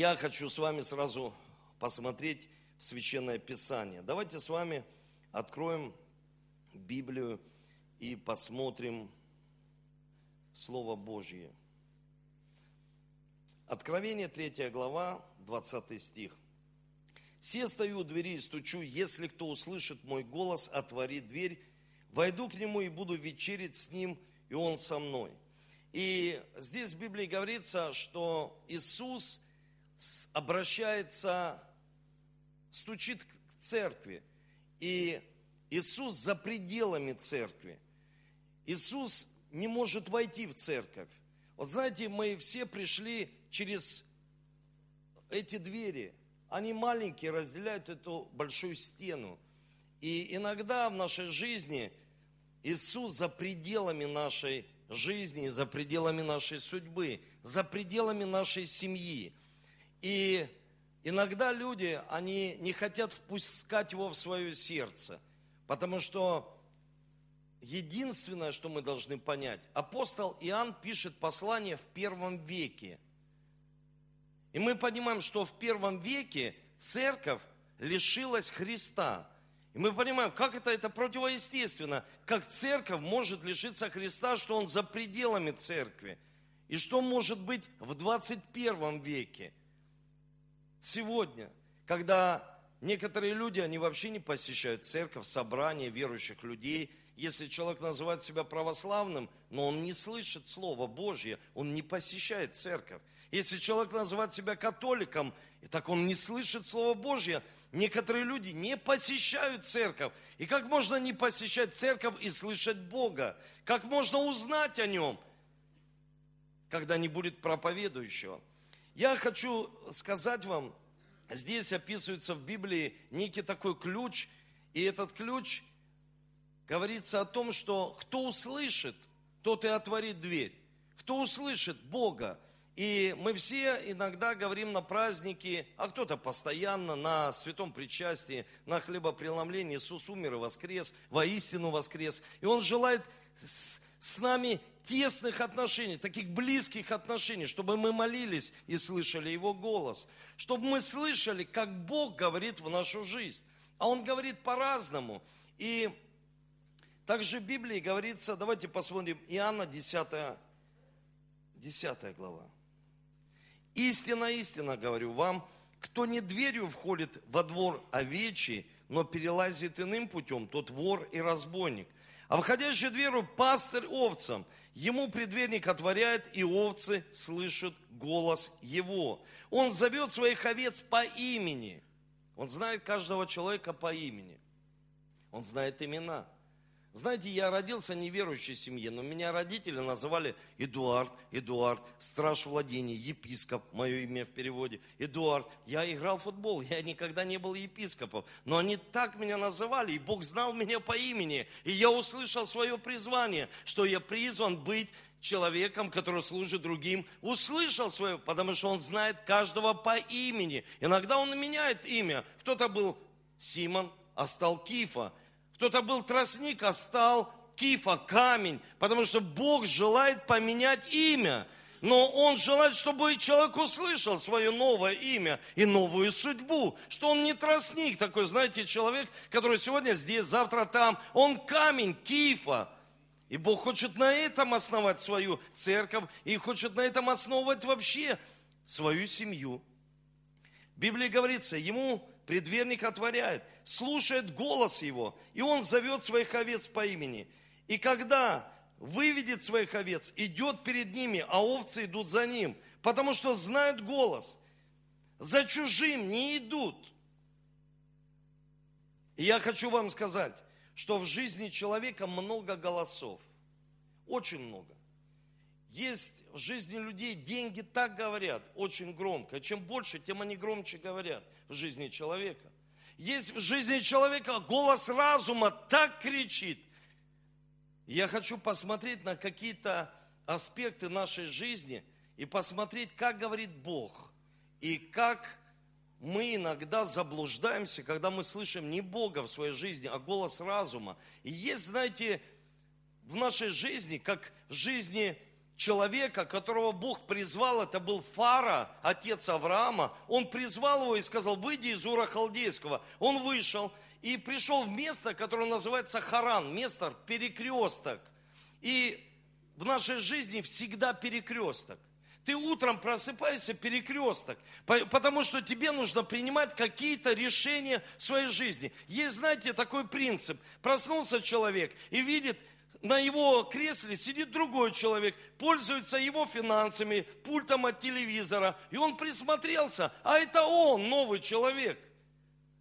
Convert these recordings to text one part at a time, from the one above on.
я хочу с вами сразу посмотреть в Священное Писание. Давайте с вами откроем Библию и посмотрим Слово Божье. Откровение 3 глава, 20 стих. «Се стою у двери и стучу, если кто услышит мой голос, отвори дверь, войду к нему и буду вечерить с ним, и он со мной». И здесь в Библии говорится, что Иисус обращается, стучит к церкви. И Иисус за пределами церкви. Иисус не может войти в церковь. Вот знаете, мы все пришли через эти двери. Они маленькие, разделяют эту большую стену. И иногда в нашей жизни Иисус за пределами нашей жизни, за пределами нашей судьбы, за пределами нашей семьи. И иногда люди, они не хотят впускать его в свое сердце, потому что единственное, что мы должны понять, апостол Иоанн пишет послание в первом веке. И мы понимаем, что в первом веке церковь лишилась Христа. И мы понимаем, как это, это противоестественно, как церковь может лишиться Христа, что Он за пределами церкви. И что может быть в 21 веке, сегодня, когда некоторые люди, они вообще не посещают церковь, собрания верующих людей. Если человек называет себя православным, но он не слышит Слово Божье, он не посещает церковь. Если человек называет себя католиком, и так он не слышит Слово Божье, некоторые люди не посещают церковь. И как можно не посещать церковь и слышать Бога? Как можно узнать о Нем, когда не будет проповедующего? Я хочу сказать вам, здесь описывается в Библии некий такой ключ, и этот ключ говорится о том, что кто услышит, тот и отворит дверь. Кто услышит Бога, и мы все иногда говорим на праздники, а кто-то постоянно на святом причастии, на хлебопреломлении. Иисус умер и воскрес, воистину воскрес. И Он желает с, с нами тесных отношений, таких близких отношений, чтобы мы молились и слышали Его голос. Чтобы мы слышали, как Бог говорит в нашу жизнь. А Он говорит по-разному. И также в Библии говорится, давайте посмотрим, Иоанна 10, 10 глава. Истина, истина говорю вам, кто не дверью входит во двор овечий, но перелазит иным путем, тот вор и разбойник. А входящий дверью пастырь овцам, ему предверник отворяет, и овцы слышат голос его. Он зовет своих овец по имени. Он знает каждого человека по имени. Он знает имена. Знаете, я родился в неверующей семье, но меня родители называли Эдуард, Эдуард, страж владения, епископ, мое имя в переводе, Эдуард. Я играл в футбол, я никогда не был епископом, но они так меня называли, и Бог знал меня по имени, и я услышал свое призвание, что я призван быть человеком, который служит другим, услышал свое, потому что он знает каждого по имени. Иногда он меняет имя. Кто-то был Симон, а стал Кифа. Кто-то был тростник, а стал кифа, камень, потому что Бог желает поменять имя. Но Он желает, чтобы человек услышал свое новое имя и новую судьбу. Что он не тростник такой, знаете, человек, который сегодня здесь, завтра там. Он камень, кифа. И Бог хочет на этом основать свою церковь и хочет на этом основывать вообще свою семью. В Библии говорится, ему предверник отворяет, слушает голос его, и он зовет своих овец по имени. И когда выведет своих овец, идет перед ними, а овцы идут за ним, потому что знают голос. За чужим не идут. И я хочу вам сказать, что в жизни человека много голосов. Очень много. Есть в жизни людей деньги так говорят, очень громко. Чем больше, тем они громче говорят в жизни человека. Есть в жизни человека голос разума так кричит. Я хочу посмотреть на какие-то аспекты нашей жизни и посмотреть, как говорит Бог. И как мы иногда заблуждаемся, когда мы слышим не Бога в своей жизни, а голос разума. И есть, знаете, в нашей жизни, как в жизни человека, которого Бог призвал, это был Фара, отец Авраама. Он призвал его и сказал, выйди из Ура Халдейского. Он вышел и пришел в место, которое называется Харан, место перекресток. И в нашей жизни всегда перекресток. Ты утром просыпаешься, перекресток, потому что тебе нужно принимать какие-то решения в своей жизни. Есть, знаете, такой принцип. Проснулся человек и видит, на его кресле сидит другой человек, пользуется его финансами, пультом от телевизора, и он присмотрелся, а это он, новый человек.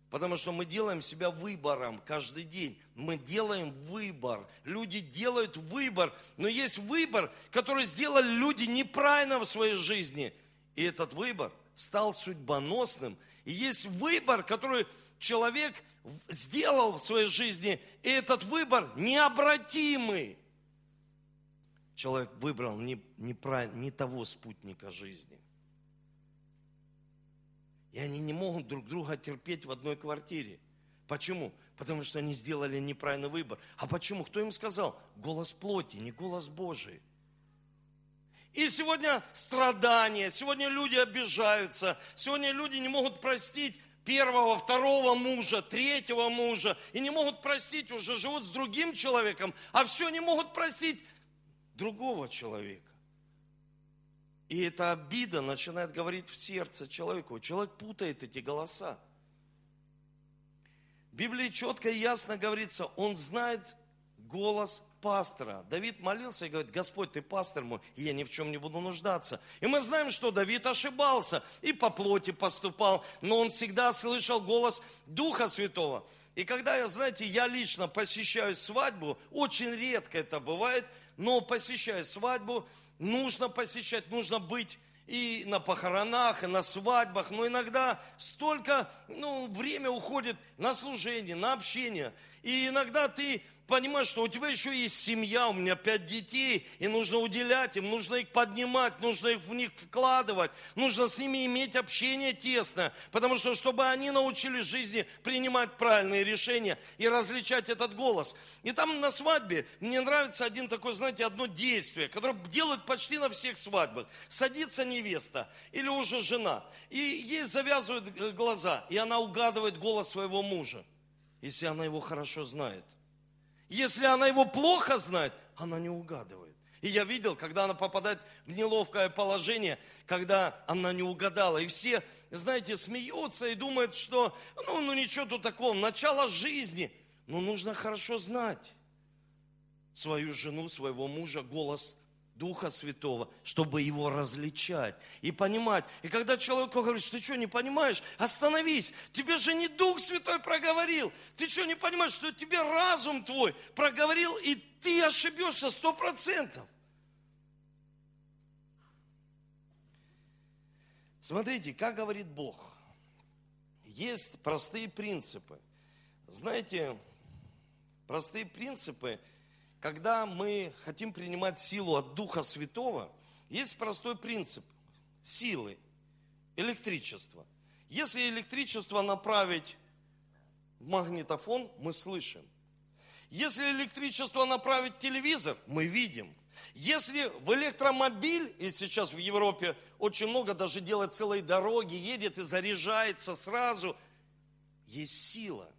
Потому что мы делаем себя выбором каждый день. Мы делаем выбор. Люди делают выбор. Но есть выбор, который сделали люди неправильно в своей жизни. И этот выбор стал судьбоносным. И есть выбор, который человек сделал в своей жизни. И этот выбор необратимый. Человек выбрал не, не, не того спутника жизни. И они не могут друг друга терпеть в одной квартире. Почему? Потому что они сделали неправильный выбор. А почему? Кто им сказал? Голос плоти, не голос Божий. И сегодня страдания, сегодня люди обижаются, сегодня люди не могут простить первого, второго мужа, третьего мужа, и не могут простить, уже живут с другим человеком, а все не могут простить другого человека. И эта обида начинает говорить в сердце человеку. Человек путает эти голоса. В Библии четко и ясно говорится, он знает голос пастора. Давид молился и говорит, Господь, ты пастор мой, и я ни в чем не буду нуждаться. И мы знаем, что Давид ошибался и по плоти поступал, но он всегда слышал голос Духа Святого. И когда знаете, я лично посещаю свадьбу, очень редко это бывает, но посещаю свадьбу, нужно посещать, нужно быть и на похоронах, и на свадьбах, но иногда столько ну, время уходит на служение, на общение. И иногда ты понимаешь, что у тебя еще есть семья, у меня пять детей, и нужно уделять им, нужно их поднимать, нужно их в них вкладывать, нужно с ними иметь общение тесное, потому что, чтобы они научились жизни принимать правильные решения и различать этот голос. И там на свадьбе мне нравится один такой, знаете, одно действие, которое делают почти на всех свадьбах. Садится невеста или уже жена, и ей завязывают э, глаза, и она угадывает голос своего мужа, если она его хорошо знает – если она его плохо знает, она не угадывает. И я видел, когда она попадает в неловкое положение, когда она не угадала. И все, знаете, смеются и думают, что ну, ну ничего тут такого, начало жизни. Но нужно хорошо знать свою жену, своего мужа, голос Духа Святого, чтобы его различать и понимать. И когда человек говорит, ты что, не понимаешь? Остановись, тебе же не Дух Святой проговорил. Ты что, не понимаешь, что тебе разум твой проговорил, и ты ошибешься сто процентов. Смотрите, как говорит Бог. Есть простые принципы. Знаете, простые принципы – когда мы хотим принимать силу от Духа Святого, есть простой принцип силы, электричество. Если электричество направить в магнитофон, мы слышим. Если электричество направить в телевизор, мы видим. Если в электромобиль, и сейчас в Европе очень много даже делает целые дороги, едет и заряжается сразу, есть сила –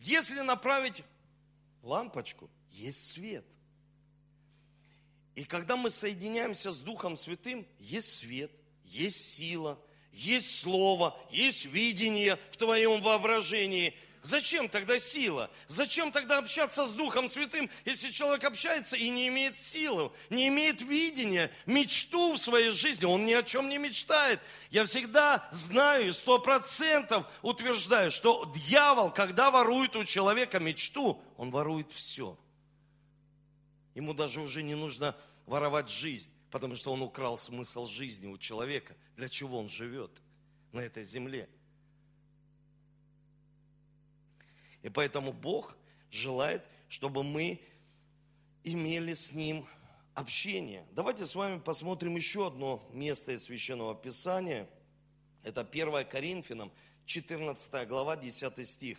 если направить лампочку, есть свет. И когда мы соединяемся с Духом Святым, есть свет, есть сила, есть слово, есть видение в твоем воображении – Зачем тогда сила? Зачем тогда общаться с Духом Святым, если человек общается и не имеет силы, не имеет видения, мечту в своей жизни? Он ни о чем не мечтает. Я всегда знаю и сто процентов утверждаю, что дьявол, когда ворует у человека мечту, он ворует все. Ему даже уже не нужно воровать жизнь, потому что он украл смысл жизни у человека. Для чего он живет на этой земле? И поэтому Бог желает, чтобы мы имели с Ним общение. Давайте с вами посмотрим еще одно место из Священного Писания. Это 1 Коринфянам, 14 глава, 10 стих.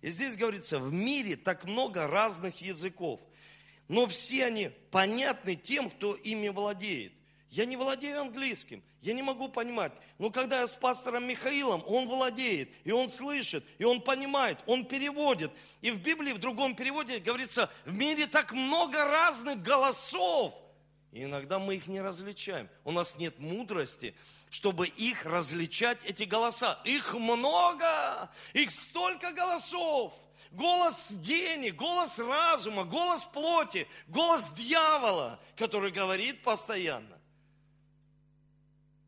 И здесь говорится, в мире так много разных языков, но все они понятны тем, кто ими владеет. Я не владею английским, я не могу понимать. Но когда я с пастором Михаилом, он владеет, и он слышит, и он понимает, он переводит. И в Библии, в другом переводе говорится, в мире так много разных голосов. И иногда мы их не различаем. У нас нет мудрости, чтобы их различать, эти голоса. Их много, их столько голосов голос гения, голос разума, голос плоти, голос дьявола, который говорит постоянно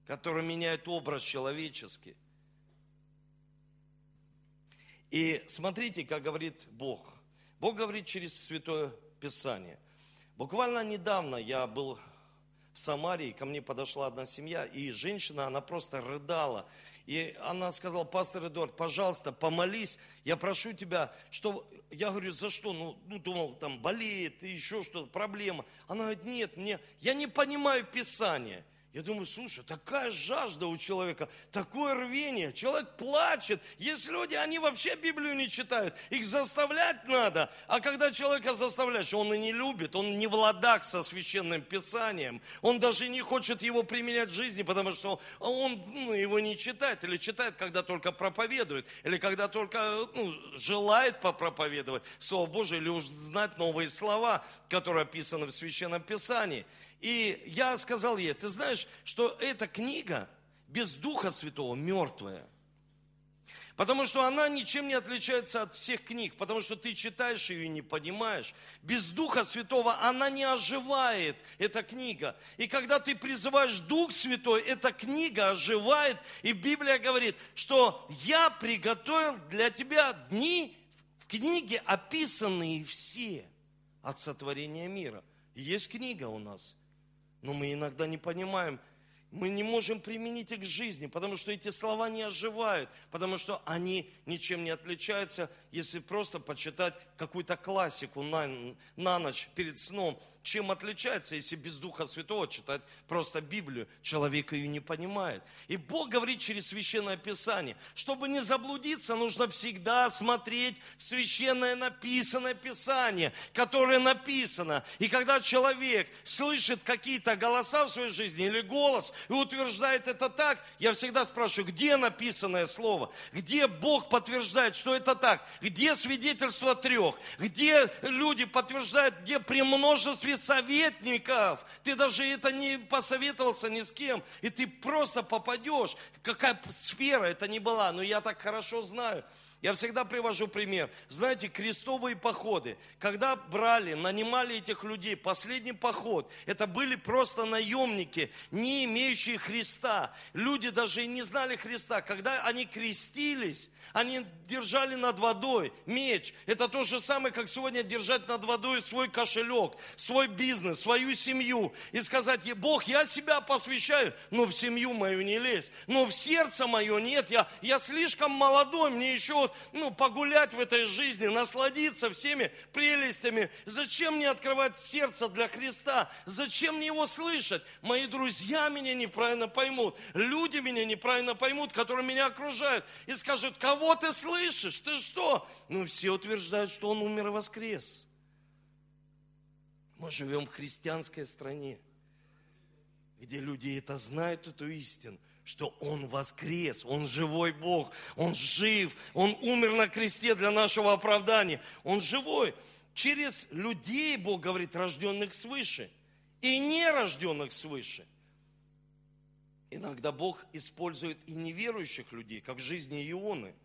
который меняет образ человеческий. И смотрите, как говорит Бог. Бог говорит через Святое Писание. Буквально недавно я был в Самарии, ко мне подошла одна семья, и женщина, она просто рыдала. И она сказала, пастор Эдуард, пожалуйста, помолись, я прошу тебя, что... Я говорю, за что? Ну, ну думал, там болеет, еще что-то, проблема. Она говорит, нет, мне, я не понимаю Писание. Я думаю, слушай, такая жажда у человека, такое рвение. Человек плачет. Есть люди, они вообще Библию не читают. Их заставлять надо. А когда человека заставляешь, он и не любит, он не в ладах со священным писанием. Он даже не хочет его применять в жизни, потому что он ну, его не читает. Или читает, когда только проповедует. Или когда только ну, желает попроповедовать Слово Божие. Или знать новые слова, которые описаны в священном писании. И я сказал ей, ты знаешь, что эта книга без Духа Святого мертвая. Потому что она ничем не отличается от всех книг, потому что ты читаешь ее и не понимаешь. Без Духа Святого она не оживает, эта книга. И когда ты призываешь Дух Святой, эта книга оживает. И Библия говорит, что я приготовил для тебя дни в книге, описанные все от сотворения мира. Есть книга у нас – но мы иногда не понимаем, мы не можем применить их к жизни, потому что эти слова не оживают, потому что они ничем не отличаются, если просто почитать какую-то классику на, на ночь перед сном – чем отличается, если без Духа Святого читать просто Библию? Человек ее не понимает. И Бог говорит через Священное Писание, чтобы не заблудиться, нужно всегда смотреть в Священное написанное Писание, которое написано. И когда человек слышит какие-то голоса в своей жизни или голос и утверждает это так, я всегда спрашиваю, где написанное слово? Где Бог подтверждает, что это так? Где свидетельство трех? Где люди подтверждают, где при множестве советников. Ты даже это не посоветовался ни с кем. И ты просто попадешь. Какая сфера это ни была. Но я так хорошо знаю. Я всегда привожу пример. Знаете, крестовые походы. Когда брали, нанимали этих людей, последний поход, это были просто наемники, не имеющие Христа. Люди даже и не знали Христа. Когда они крестились, они держали над водой меч. Это то же самое, как сегодня держать над водой свой кошелек, свой бизнес, свою семью. И сказать, Бог, я себя посвящаю, но в семью мою не лезь. Но в сердце мое нет, я, я слишком молодой, мне еще ну, погулять в этой жизни, насладиться всеми прелестями. Зачем мне открывать сердце для Христа? Зачем мне его слышать? Мои друзья меня неправильно поймут, люди меня неправильно поймут, которые меня окружают, и скажут, кого ты слышишь? Ты что? Ну, все утверждают, что он умер и воскрес. Мы живем в христианской стране, где люди это знают, эту истину – что Он воскрес, Он живой Бог, Он жив, Он умер на кресте для нашего оправдания, Он живой. Через людей Бог говорит, рожденных свыше и нерожденных свыше. Иногда Бог использует и неверующих людей, как в жизни Ионы –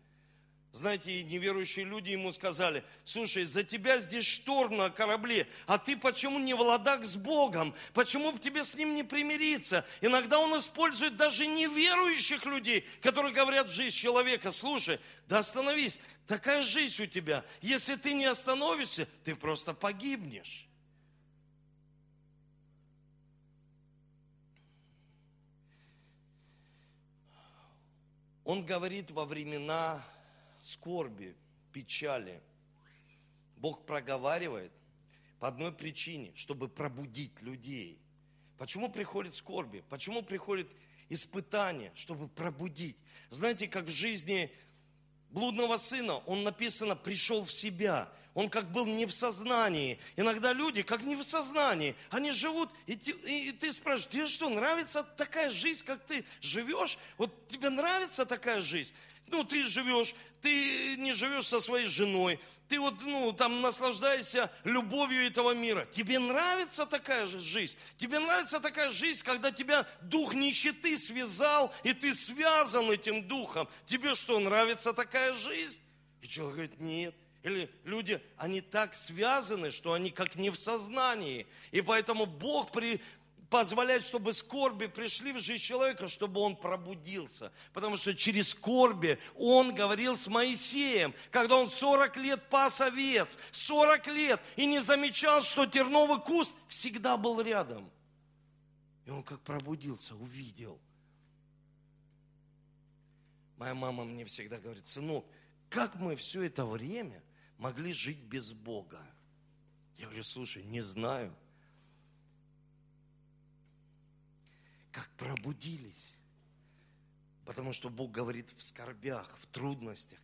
знаете, неверующие люди ему сказали, слушай, за тебя здесь шторм на корабле, а ты почему не в ладах с Богом? Почему бы тебе с ним не примириться? Иногда он использует даже неверующих людей, которые говорят жизнь человека, слушай, да остановись, такая жизнь у тебя. Если ты не остановишься, ты просто погибнешь. Он говорит во времена скорби, печали. Бог проговаривает по одной причине, чтобы пробудить людей. Почему приходит скорби? Почему приходит испытание, чтобы пробудить? Знаете, как в жизни блудного сына, он написано, пришел в себя. Он как был не в сознании. Иногда люди, как не в сознании, они живут, и ты, и ты спрашиваешь, тебе что, нравится такая жизнь, как ты живешь? Вот тебе нравится такая жизнь? Ну, ты живешь, ты не живешь со своей женой, ты вот, ну, там наслаждаешься любовью этого мира. Тебе нравится такая же жизнь? Тебе нравится такая жизнь, когда тебя дух нищеты связал, и ты связан этим духом? Тебе что, нравится такая жизнь? И человек говорит, нет. Или люди, они так связаны, что они как не в сознании. И поэтому Бог при, позволяет, чтобы скорби пришли в жизнь человека, чтобы он пробудился. Потому что через скорби он говорил с Моисеем, когда он 40 лет пас овец, 40 лет, и не замечал, что терновый куст всегда был рядом. И он как пробудился, увидел. Моя мама мне всегда говорит, сынок, как мы все это время могли жить без Бога? Я говорю, слушай, не знаю. Как пробудились. Потому что Бог говорит в скорбях, в трудностях.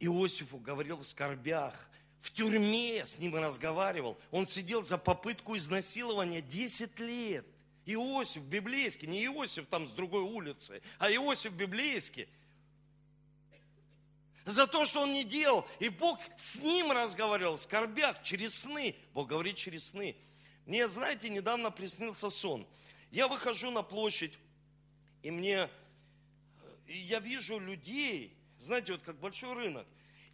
Иосифу говорил в скорбях, в тюрьме с ним разговаривал. Он сидел за попытку изнасилования 10 лет. Иосиф библейский, не Иосиф там с другой улицы, а Иосиф библейский – за то, что он не делал. И Бог с ним разговаривал в скорбях, через сны. Бог говорит через сны. Мне, знаете, недавно приснился сон. Я выхожу на площадь, и мне, и я вижу людей, знаете, вот как большой рынок,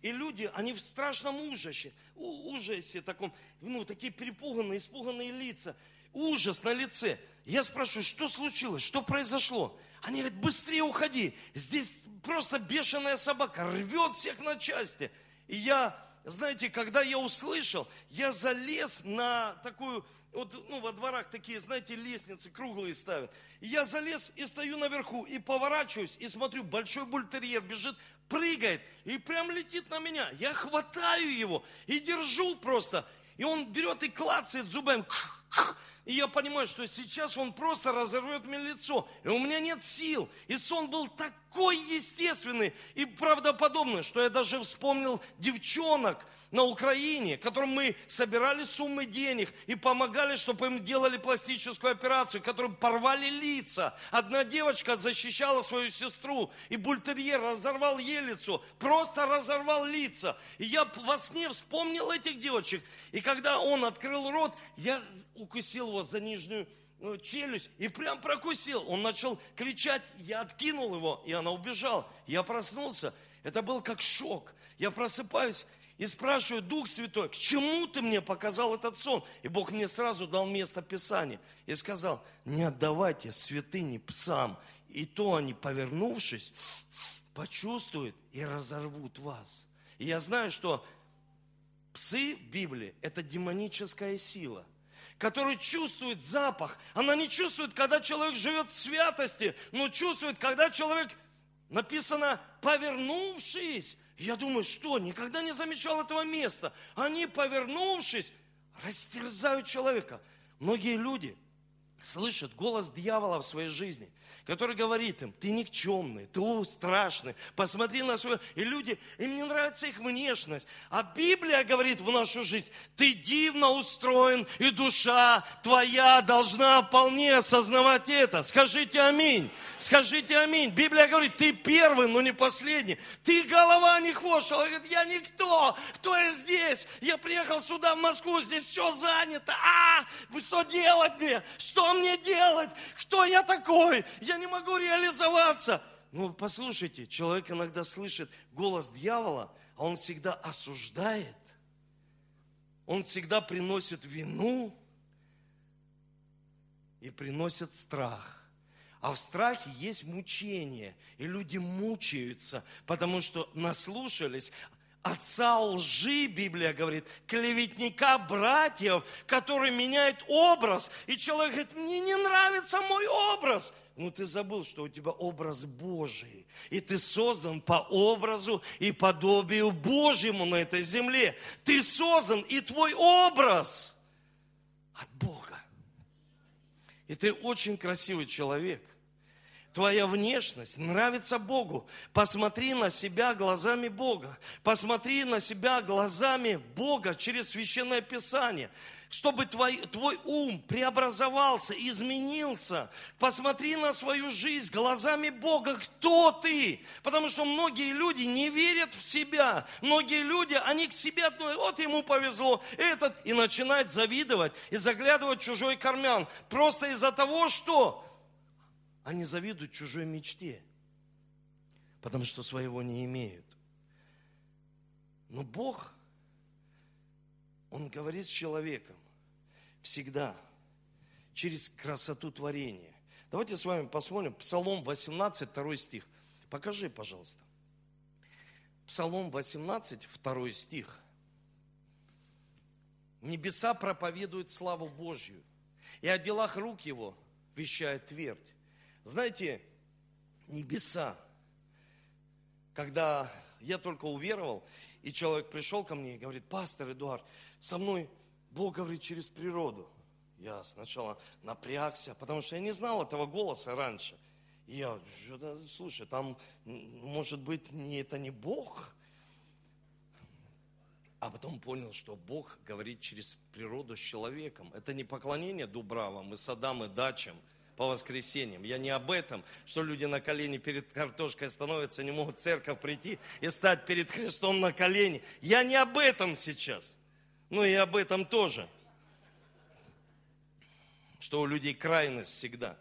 и люди, они в страшном ужасе, ужасе таком, ну, такие перепуганные, испуганные лица, ужас на лице. Я спрашиваю, что случилось, что произошло? Они говорят, быстрее уходи, здесь просто бешеная собака, рвет всех на части. И я, знаете, когда я услышал, я залез на такую, вот, ну, во дворах такие, знаете, лестницы круглые ставят. И я залез и стою наверху, и поворачиваюсь, и смотрю, большой бультерьер бежит, прыгает, и прям летит на меня. Я хватаю его и держу просто. И он берет и клацает зубами. И я понимаю, что сейчас он просто разорвет мне лицо. И у меня нет сил. И сон был такой естественный и правдоподобный, что я даже вспомнил девчонок, на Украине, которым мы собирали суммы денег и помогали, чтобы им делали пластическую операцию, которым порвали лица. Одна девочка защищала свою сестру, и бультерьер разорвал ей лицо, просто разорвал лица. И я во сне вспомнил этих девочек. И когда он открыл рот, я укусил его за нижнюю э, челюсть и прям прокусил. Он начал кричать, я откинул его, и она убежала. Я проснулся. Это был как шок. Я просыпаюсь, и спрашиваю, Дух Святой, к чему ты мне показал этот сон? И Бог мне сразу дал место Писания и сказал, не отдавайте святыни псам, и то они, повернувшись, почувствуют и разорвут вас. И я знаю, что псы в Библии – это демоническая сила которая чувствует запах. Она не чувствует, когда человек живет в святости, но чувствует, когда человек, написано, повернувшись, я думаю, что, никогда не замечал этого места. Они, повернувшись, растерзают человека. Многие люди слышат голос дьявола в своей жизни – который говорит им, ты никчемный, ты страшный, посмотри на свою... И люди, им не нравится их внешность. А Библия говорит в нашу жизнь, ты дивно устроен, и душа твоя должна вполне осознавать это. Скажите аминь. Скажите аминь. Библия говорит, ты первый, но не последний. Ты голова, не хвост. Человек говорит, я никто. Кто я здесь? Я приехал сюда, в Москву, здесь все занято. А, что делать мне? Что мне делать? Кто я такой? Я не могу реализоваться. Ну, послушайте, человек иногда слышит голос дьявола, а он всегда осуждает, он всегда приносит вину и приносит страх. А в страхе есть мучение. И люди мучаются, потому что наслушались отца лжи, Библия говорит, клеветника братьев, который меняет образ. И человек говорит, мне не нравится мой образ. Ну ты забыл, что у тебя образ Божий. И ты создан по образу и подобию Божьему на этой земле. Ты создан, и твой образ от Бога. И ты очень красивый человек. Твоя внешность нравится Богу. Посмотри на себя глазами Бога. Посмотри на себя глазами Бога через Священное Писание чтобы твой, твой ум преобразовался, изменился. Посмотри на свою жизнь глазами Бога, кто ты. Потому что многие люди не верят в себя. Многие люди, они к себе относятся, вот ему повезло, этот, и начинают завидовать и заглядывать в чужой карман. Просто из-за того, что они завидуют чужой мечте. Потому что своего не имеют. Но Бог, Он говорит с человеком всегда через красоту творения. Давайте с вами посмотрим Псалом 18, 2 стих. Покажи, пожалуйста. Псалом 18, 2 стих. Небеса проповедуют славу Божью, и о делах рук его вещает твердь. Знаете, небеса, когда я только уверовал, и человек пришел ко мне и говорит, пастор Эдуард, со мной Бог говорит через природу. Я сначала напрягся, потому что я не знал этого голоса раньше. И я, слушай, там, может быть, не, это не Бог? А потом понял, что Бог говорит через природу с человеком. Это не поклонение дубравам и садам и дачам по воскресеньям. Я не об этом, что люди на колени перед картошкой становятся, не могут в церковь прийти и стать перед Христом на колени. Я не об этом сейчас. Ну и об этом тоже. Что у людей крайность всегда.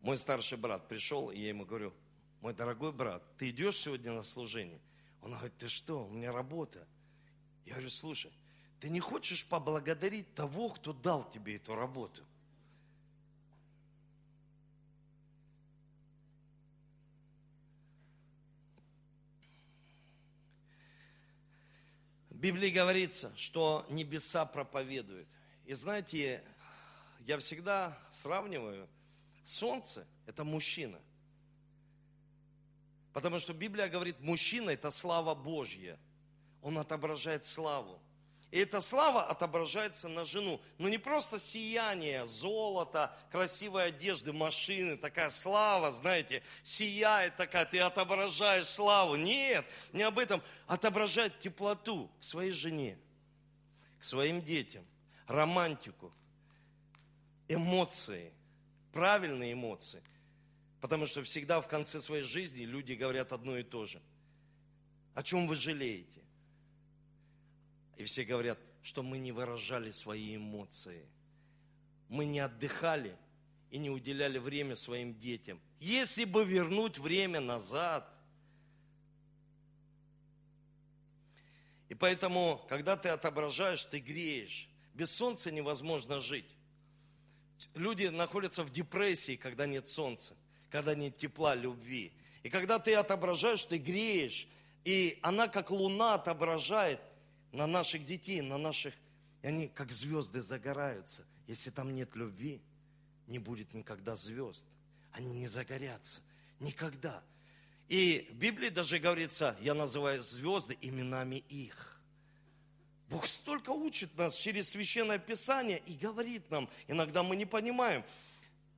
Мой старший брат пришел, и я ему говорю, мой дорогой брат, ты идешь сегодня на служение? Он говорит, ты что, у меня работа. Я говорю, слушай, ты не хочешь поблагодарить того, кто дал тебе эту работу? В Библии говорится, что небеса проповедуют. И знаете, я всегда сравниваю, солнце – это мужчина. Потому что Библия говорит, мужчина – это слава Божья. Он отображает славу. И эта слава отображается на жену. Но не просто сияние, золото, красивой одежды, машины, такая слава, знаете, сияет такая, ты отображаешь славу. Нет, не об этом. Отображает теплоту к своей жене, к своим детям, романтику, эмоции, правильные эмоции. Потому что всегда в конце своей жизни люди говорят одно и то же. О чем вы жалеете? И все говорят, что мы не выражали свои эмоции. Мы не отдыхали и не уделяли время своим детям. Если бы вернуть время назад. И поэтому, когда ты отображаешь, ты греешь. Без солнца невозможно жить. Люди находятся в депрессии, когда нет солнца, когда нет тепла, любви. И когда ты отображаешь, ты греешь. И она, как луна, отображает на наших детей, на наших... И они как звезды загораются. Если там нет любви, не будет никогда звезд. Они не загорятся. Никогда. И в Библии даже говорится, я называю звезды именами их. Бог столько учит нас через Священное Писание и говорит нам, иногда мы не понимаем.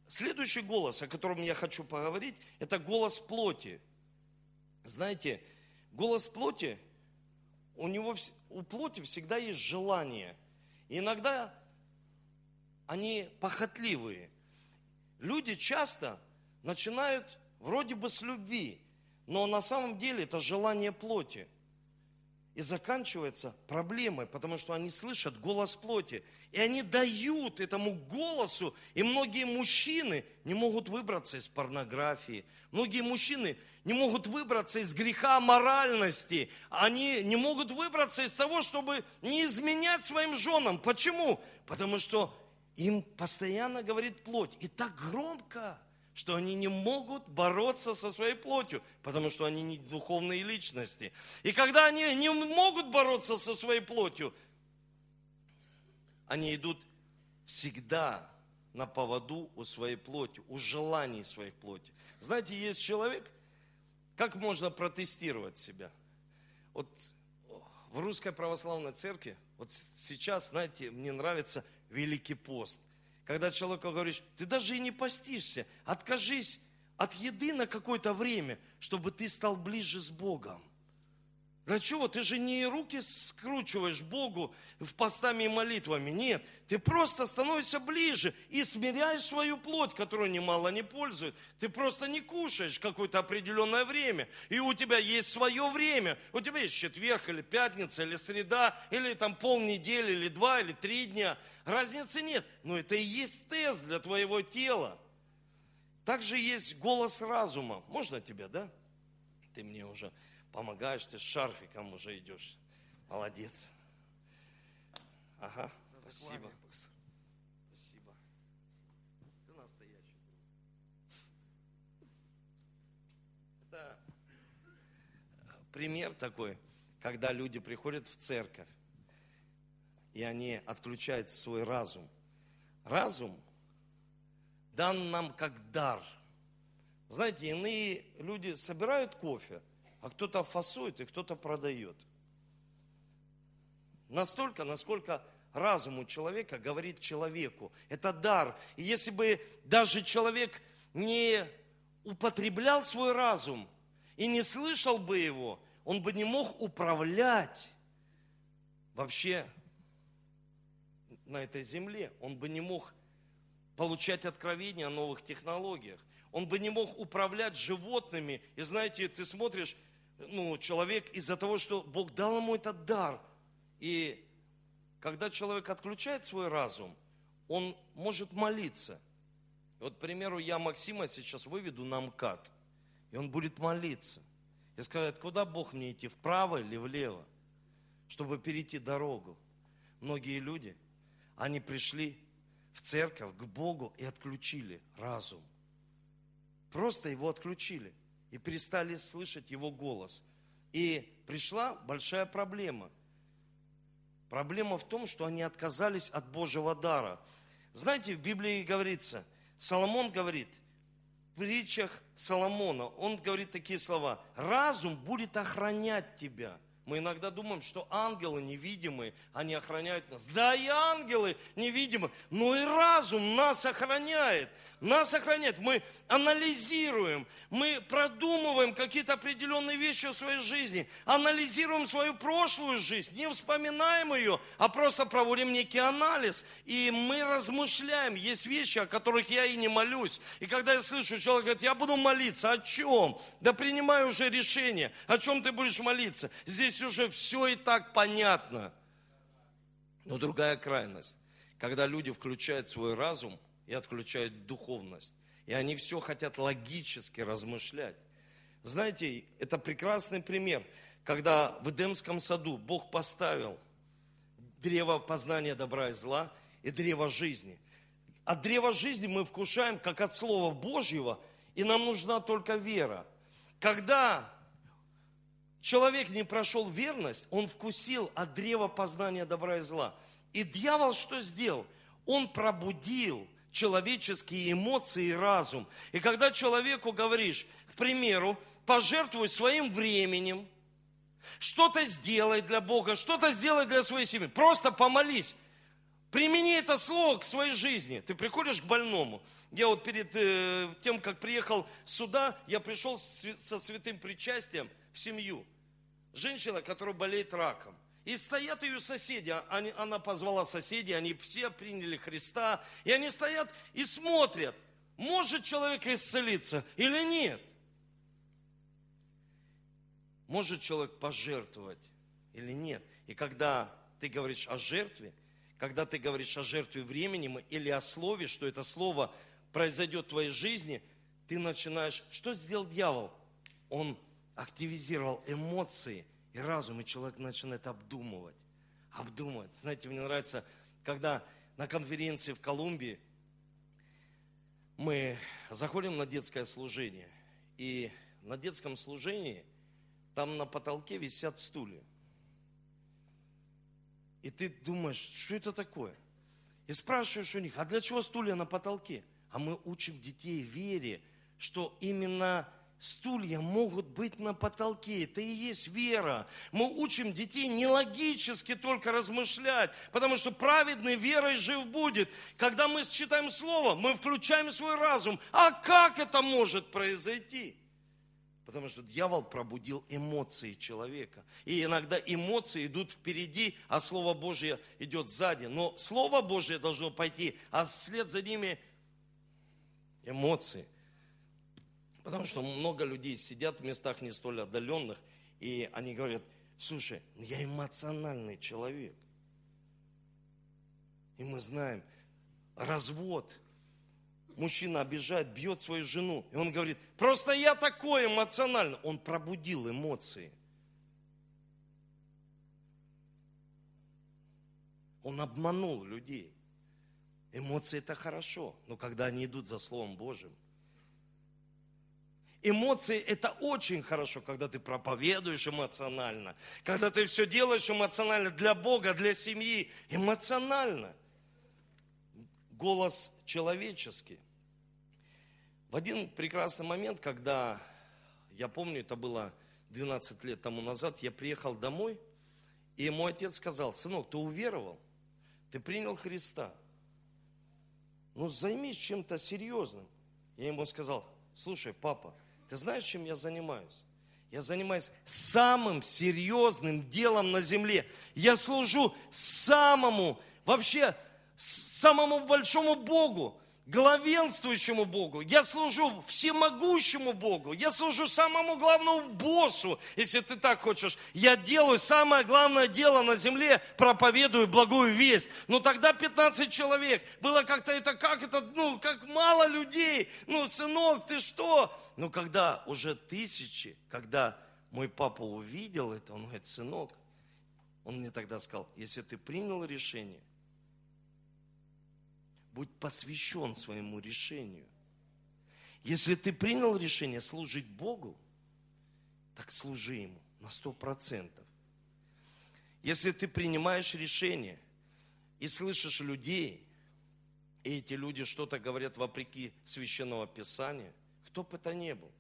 Следующий голос, о котором я хочу поговорить, это голос плоти. Знаете, голос плоти у него, у плоти всегда есть желание. Иногда они похотливые. Люди часто начинают вроде бы с любви, но на самом деле это желание плоти. И заканчивается проблемой, потому что они слышат голос плоти. И они дают этому голосу. И многие мужчины не могут выбраться из порнографии. Многие мужчины не могут выбраться из греха моральности. Они не могут выбраться из того, чтобы не изменять своим женам. Почему? Потому что им постоянно говорит плоть. И так громко, что они не могут бороться со своей плотью, потому что они не духовные личности. И когда они не могут бороться со своей плотью, они идут всегда на поводу у своей плоти, у желаний своей плоти. Знаете, есть человек, как можно протестировать себя? Вот в Русской Православной Церкви, вот сейчас, знаете, мне нравится Великий пост. Когда человеку говоришь, ты даже и не постишься, откажись от еды на какое-то время, чтобы ты стал ближе с Богом. Для чего? Ты же не руки скручиваешь Богу в постами и молитвами. Нет, ты просто становишься ближе и смиряешь свою плоть, которую немало не пользует. Ты просто не кушаешь какое-то определенное время. И у тебя есть свое время. У тебя есть четверг или пятница, или среда, или там полнедели, или два, или три дня. Разницы нет. Но это и есть тест для твоего тела. Также есть голос разума. Можно тебя, да? Ты мне уже помогаешь, ты с шарфиком уже идешь. Молодец. Ага, спасибо. Спасибо. Ты настоящий. Это пример такой, когда люди приходят в церковь, и они отключают свой разум. Разум дан нам как дар. Знаете, иные люди собирают кофе, а кто-то фасует и кто-то продает. Настолько, насколько разум у человека говорит человеку. Это дар. И если бы даже человек не употреблял свой разум и не слышал бы его, он бы не мог управлять вообще на этой земле. Он бы не мог получать откровения о новых технологиях. Он бы не мог управлять животными. И знаете, ты смотришь, ну, человек из-за того, что Бог дал ему этот дар. И когда человек отключает свой разум, он может молиться. Вот, к примеру, я Максима сейчас выведу на МКАД, и он будет молиться. И сказать, куда Бог мне идти, вправо или влево, чтобы перейти дорогу. Многие люди, они пришли в церковь к Богу и отключили разум. Просто его отключили и перестали слышать его голос. И пришла большая проблема. Проблема в том, что они отказались от Божьего дара. Знаете, в Библии говорится, Соломон говорит, в притчах Соломона, он говорит такие слова, разум будет охранять тебя – мы иногда думаем, что ангелы невидимые, они охраняют нас. Да, и ангелы невидимые, но и разум нас охраняет. Нас охраняет. Мы анализируем, мы продумываем какие-то определенные вещи в своей жизни, анализируем свою прошлую жизнь, не вспоминаем ее, а просто проводим некий анализ. И мы размышляем. Есть вещи, о которых я и не молюсь. И когда я слышу, человек говорит, я буду молиться, о чем? Да принимай уже решение, о чем ты будешь молиться. Здесь уже все и так понятно. Но другая крайность, когда люди включают свой разум – и отключают духовность. И они все хотят логически размышлять. Знаете, это прекрасный пример, когда в Эдемском саду Бог поставил древо познания добра и зла и древо жизни. От древа жизни мы вкушаем, как от Слова Божьего, и нам нужна только вера. Когда человек не прошел верность, он вкусил от древа познания добра и зла. И дьявол что сделал? Он пробудил человеческие эмоции и разум. И когда человеку говоришь, к примеру, пожертвуй своим временем, что-то сделай для Бога, что-то сделай для своей семьи, просто помолись. Примени это слово к своей жизни. Ты приходишь к больному. Я вот перед э, тем, как приехал сюда, я пришел со святым причастием в семью. Женщина, которая болеет раком. И стоят ее соседи, они, она позвала соседей, они все приняли Христа, и они стоят и смотрят, может человек исцелиться или нет. Может человек пожертвовать или нет. И когда ты говоришь о жертве, когда ты говоришь о жертве временем или о слове, что это слово произойдет в твоей жизни, ты начинаешь... Что сделал дьявол? Он активизировал эмоции – и разум, и человек начинает обдумывать. Обдумывать. Знаете, мне нравится, когда на конференции в Колумбии мы заходим на детское служение. И на детском служении там на потолке висят стулья. И ты думаешь, что это такое? И спрашиваешь у них, а для чего стулья на потолке? А мы учим детей вере, что именно стулья могут быть на потолке. Это и есть вера. Мы учим детей не логически только размышлять, потому что праведный верой жив будет. Когда мы читаем Слово, мы включаем свой разум. А как это может произойти? Потому что дьявол пробудил эмоции человека. И иногда эмоции идут впереди, а Слово Божье идет сзади. Но Слово Божье должно пойти, а вслед за ними эмоции. Потому что много людей сидят в местах не столь отдаленных, и они говорят, слушай, ну я эмоциональный человек. И мы знаем, развод – мужчина обижает, бьет свою жену. И он говорит, просто я такой эмоциональный. Он пробудил эмоции. Он обманул людей. Эмоции это хорошо, но когда они идут за Словом Божьим. Эмоции это очень хорошо, когда ты проповедуешь эмоционально, когда ты все делаешь эмоционально для Бога, для семьи, эмоционально. Голос человеческий. В один прекрасный момент, когда, я помню, это было 12 лет тому назад, я приехал домой, и мой отец сказал, сынок, ты уверовал, ты принял Христа, ну займись чем-то серьезным. Я ему сказал, слушай, папа, ты знаешь, чем я занимаюсь? Я занимаюсь самым серьезным делом на земле. Я служу самому, вообще, самому большому Богу главенствующему Богу, я служу всемогущему Богу, я служу самому главному боссу, если ты так хочешь. Я делаю самое главное дело на земле, проповедую благую весть. Но тогда 15 человек, было как-то это, как это, ну, как мало людей. Ну, сынок, ты что? Но когда уже тысячи, когда мой папа увидел это, он говорит, сынок, он мне тогда сказал, если ты принял решение, будь посвящен своему решению. Если ты принял решение служить Богу, так служи Ему на сто процентов. Если ты принимаешь решение и слышишь людей, и эти люди что-то говорят вопреки священного писания, кто бы это ни был,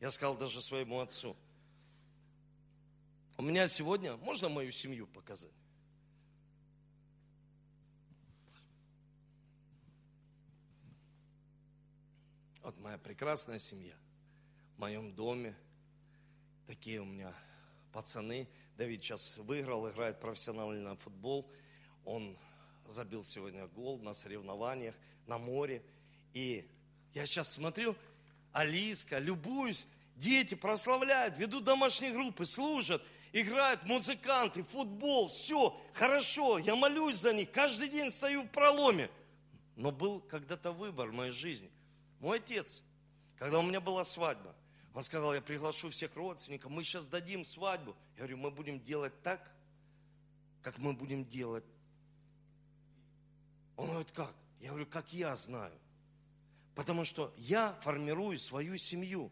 я сказал даже своему отцу, у меня сегодня, можно мою семью показать? Вот моя прекрасная семья в моем доме. Такие у меня пацаны. Давид сейчас выиграл, играет профессиональный футбол. Он забил сегодня гол на соревнованиях на море. И я сейчас смотрю, Алиска, любуюсь, дети прославляют, ведут домашние группы, служат, играют музыканты, футбол, все хорошо, я молюсь за них, каждый день стою в проломе. Но был когда-то выбор в моей жизни – мой отец, когда у меня была свадьба, он сказал, я приглашу всех родственников, мы сейчас дадим свадьбу. Я говорю, мы будем делать так, как мы будем делать. Он говорит, как? Я говорю, как я знаю. Потому что я формирую свою семью.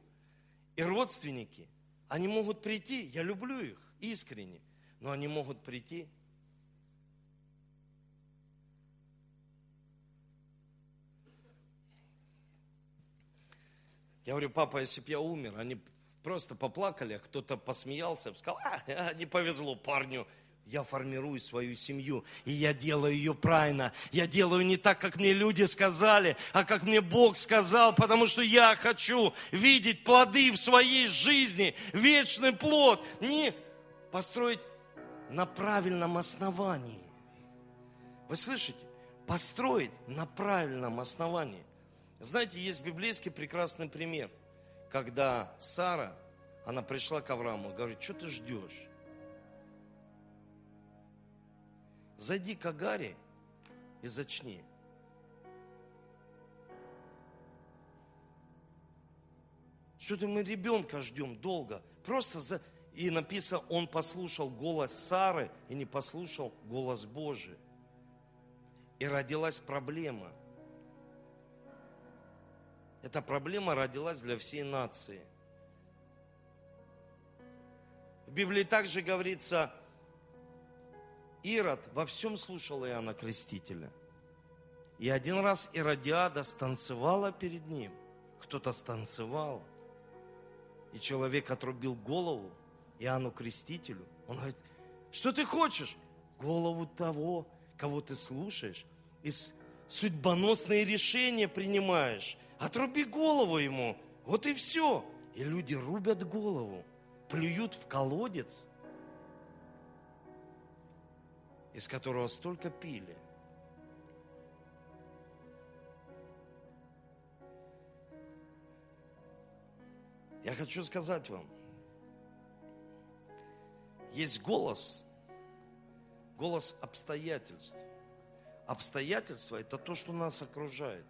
И родственники, они могут прийти, я люблю их искренне, но они могут прийти Я говорю, папа, если бы я умер, они просто поплакали, а кто-то посмеялся, сказал, а, не повезло парню, я формирую свою семью, и я делаю ее правильно. Я делаю не так, как мне люди сказали, а как мне Бог сказал, потому что я хочу видеть плоды в своей жизни, вечный плод, не построить на правильном основании. Вы слышите? Построить на правильном основании. Знаете, есть библейский прекрасный пример, когда Сара, она пришла к Аврааму, говорит, что ты ждешь? Зайди к Агаре и зачни. Что-то мы ребенка ждем долго. Просто за... И написано, он послушал голос Сары и не послушал голос Божий. И родилась проблема – эта проблема родилась для всей нации. В Библии также говорится, Ирод во всем слушал Иоанна Крестителя. И один раз Иродиада станцевала перед ним. Кто-то станцевал. И человек отрубил голову Иоанну Крестителю. Он говорит, что ты хочешь? Голову того, кого ты слушаешь, и судьбоносные решения принимаешь. Отруби голову ему. Вот и все. И люди рубят голову, плюют в колодец, из которого столько пили. Я хочу сказать вам, есть голос, голос обстоятельств. Обстоятельства – это то, что нас окружает.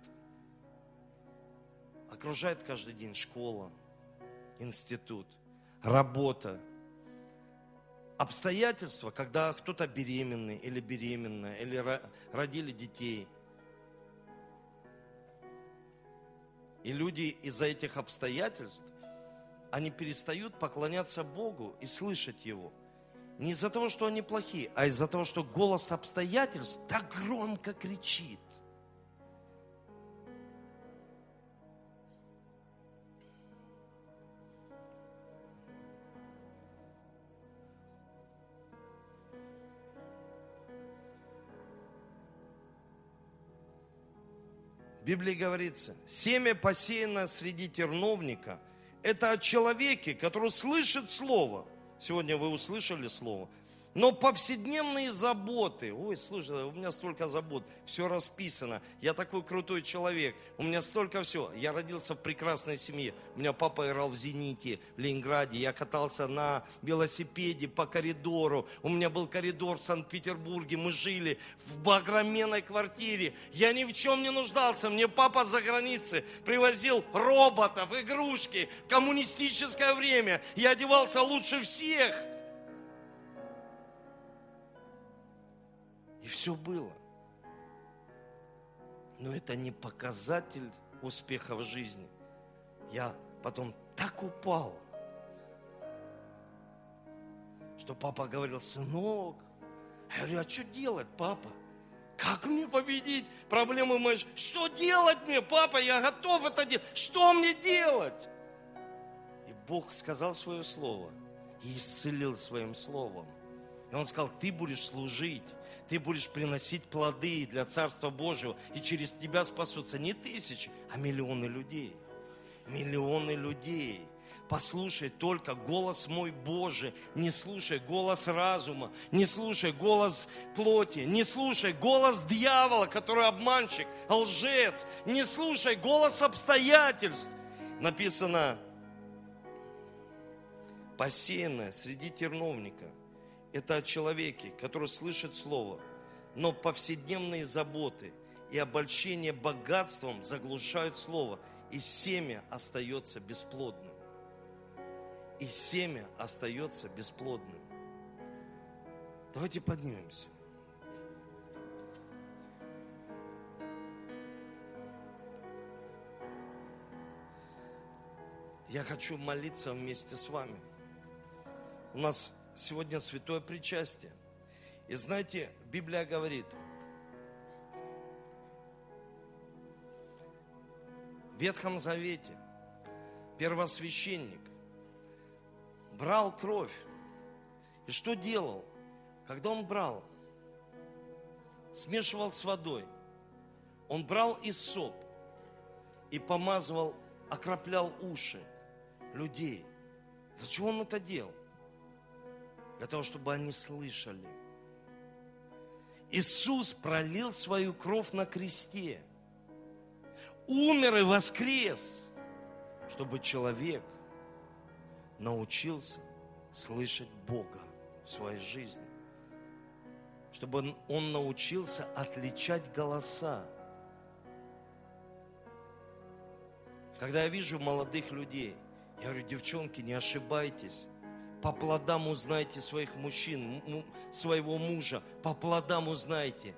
Окружает каждый день школа, институт, работа. Обстоятельства, когда кто-то беременный или беременная, или родили детей. И люди из-за этих обстоятельств, они перестают поклоняться Богу и слышать Его. Не из-за того, что они плохие, а из-за того, что голос обстоятельств так громко кричит – Библии говорится, семя посеяно среди терновника. Это о человеке, который слышит Слово. Сегодня вы услышали Слово. Но повседневные заботы, ой, слушай, у меня столько забот, все расписано, я такой крутой человек, у меня столько всего. Я родился в прекрасной семье, у меня папа играл в «Зените» в Ленинграде, я катался на велосипеде по коридору, у меня был коридор в Санкт-Петербурге, мы жили в огроменной квартире, я ни в чем не нуждался, мне папа за границей привозил роботов, игрушки, коммунистическое время, я одевался лучше всех – И все было. Но это не показатель успеха в жизни. Я потом так упал, что папа говорил, сынок, я говорю, а что делать, папа? Как мне победить проблемы мои? Что делать мне, папа? Я готов это делать. Что мне делать? И Бог сказал свое слово и исцелил своим словом. И Он сказал, ты будешь служить ты будешь приносить плоды для Царства Божьего, и через тебя спасутся не тысячи, а миллионы людей. Миллионы людей. Послушай только голос мой Божий, не слушай голос разума, не слушай голос плоти, не слушай голос дьявола, который обманщик, лжец, не слушай голос обстоятельств. Написано, посеянное среди терновника – это о человеке, который слышит Слово, но повседневные заботы и обольщение богатством заглушают Слово, и семя остается бесплодным. И семя остается бесплодным. Давайте поднимемся. Я хочу молиться вместе с вами. У нас сегодня святое причастие. И знаете, Библия говорит, в Ветхом Завете первосвященник брал кровь. И что делал? Когда он брал, смешивал с водой, он брал иссоп и помазывал, окроплял уши людей. Чего он это делал? Для того, чтобы они слышали. Иисус пролил свою кровь на кресте, умер и воскрес, чтобы человек научился слышать Бога в своей жизни, чтобы он научился отличать голоса. Когда я вижу молодых людей, я говорю, девчонки, не ошибайтесь, по плодам узнайте своих мужчин, своего мужа. По плодам узнайте.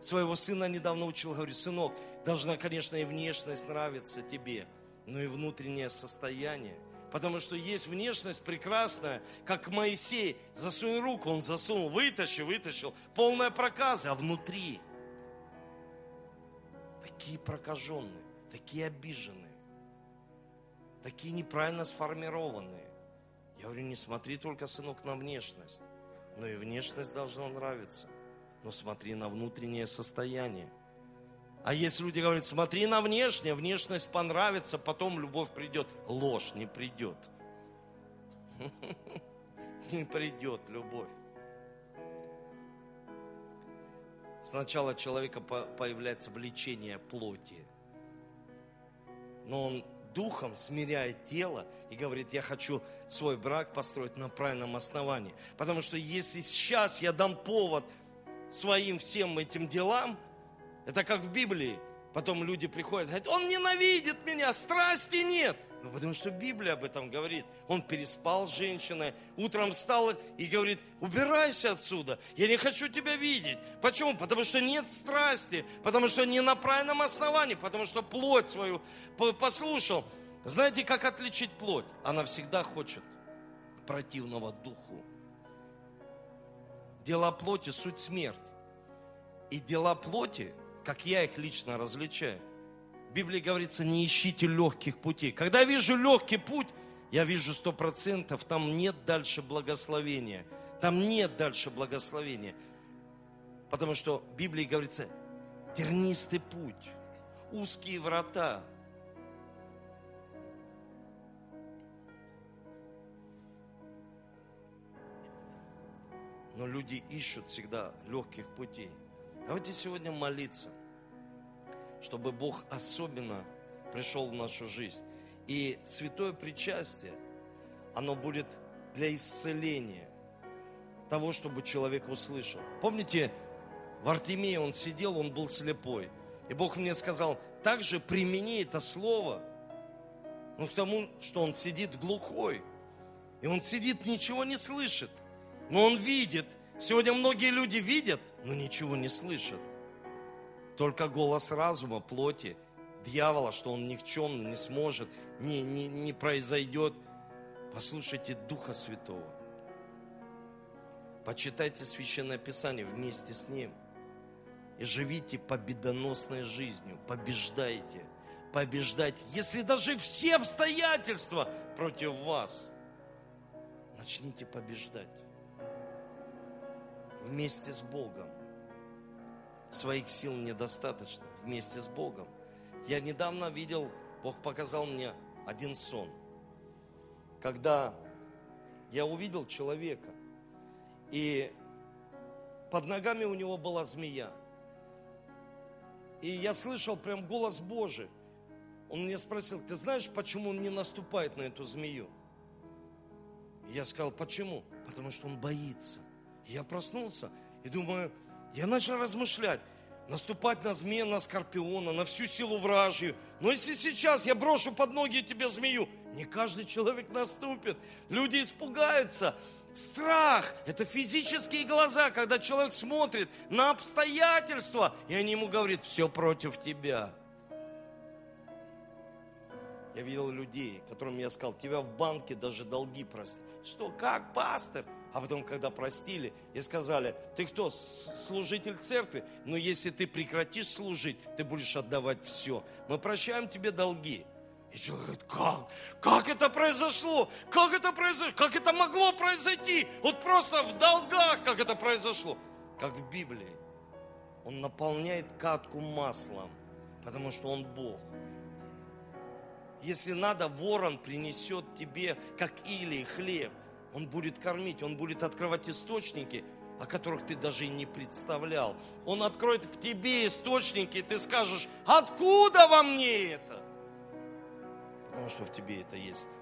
Своего сына недавно учил, говорю, сынок, должна, конечно, и внешность нравиться тебе, но и внутреннее состояние. Потому что есть внешность прекрасная, как Моисей. Засунь руку, он засунул, вытащил, вытащил. Полная проказа, а внутри такие прокаженные, такие обиженные, такие неправильно сформированные. Я говорю, не смотри только, сынок, на внешность, но и внешность должна нравиться. Но смотри на внутреннее состояние. А если люди говорят, смотри на внешнее, внешность понравится, потом любовь придет. Ложь не придет. Не придет любовь. Сначала человека появляется влечение плоти. Но он духом смиряет тело и говорит, я хочу свой брак построить на правильном основании. Потому что если сейчас я дам повод своим всем этим делам, это как в Библии, потом люди приходят, говорят, он ненавидит меня, страсти нет. Ну, потому что Библия об этом говорит. Он переспал с женщиной, утром встал и говорит, убирайся отсюда, я не хочу тебя видеть. Почему? Потому что нет страсти, потому что не на правильном основании, потому что плоть свою послушал. Знаете, как отличить плоть? Она всегда хочет противного духу. Дела плоти – суть смерть. И дела плоти, как я их лично различаю – Библии говорится, не ищите легких путей. Когда я вижу легкий путь, я вижу сто процентов, там нет дальше благословения. Там нет дальше благословения. Потому что в Библии говорится, тернистый путь, узкие врата. Но люди ищут всегда легких путей. Давайте сегодня молиться – чтобы Бог особенно пришел в нашу жизнь. И святое причастие, оно будет для исцеления того, чтобы человек услышал. Помните, в Артемии он сидел, он был слепой. И Бог мне сказал, также примени это слово ну, к тому, что он сидит глухой. И он сидит, ничего не слышит. Но он видит. Сегодня многие люди видят, но ничего не слышат. Только голос разума, плоти, дьявола, что он никчемный, не сможет, не, не, не произойдет. Послушайте Духа Святого. Почитайте Священное Писание вместе с Ним. И живите победоносной жизнью, побеждайте, побеждайте. Если даже все обстоятельства против вас, начните побеждать вместе с Богом своих сил недостаточно вместе с Богом. Я недавно видел, Бог показал мне один сон, когда я увидел человека, и под ногами у него была змея. И я слышал прям голос Божий. Он мне спросил, ты знаешь, почему он не наступает на эту змею? Я сказал, почему? Потому что он боится. Я проснулся и думаю, я начал размышлять, наступать на змея, на скорпиона, на всю силу вражью. Но если сейчас я брошу под ноги тебе змею, не каждый человек наступит. Люди испугаются. Страх – это физические глаза, когда человек смотрит на обстоятельства, и они ему говорят, все против тебя. Я видел людей, которым я сказал, тебя в банке даже долги простят. Что, как, пастор? А потом, когда простили и сказали, ты кто, служитель церкви? Но если ты прекратишь служить, ты будешь отдавать все. Мы прощаем тебе долги. И человек говорит, как? Как это произошло? Как это произошло? Как это могло произойти? Вот просто в долгах, как это произошло. Как в Библии. Он наполняет катку маслом, потому что он Бог. Если надо, ворон принесет тебе, как или хлеб – он будет кормить, Он будет открывать источники, о которых ты даже и не представлял. Он откроет в тебе источники, и ты скажешь, откуда во мне это? Потому что в тебе это есть.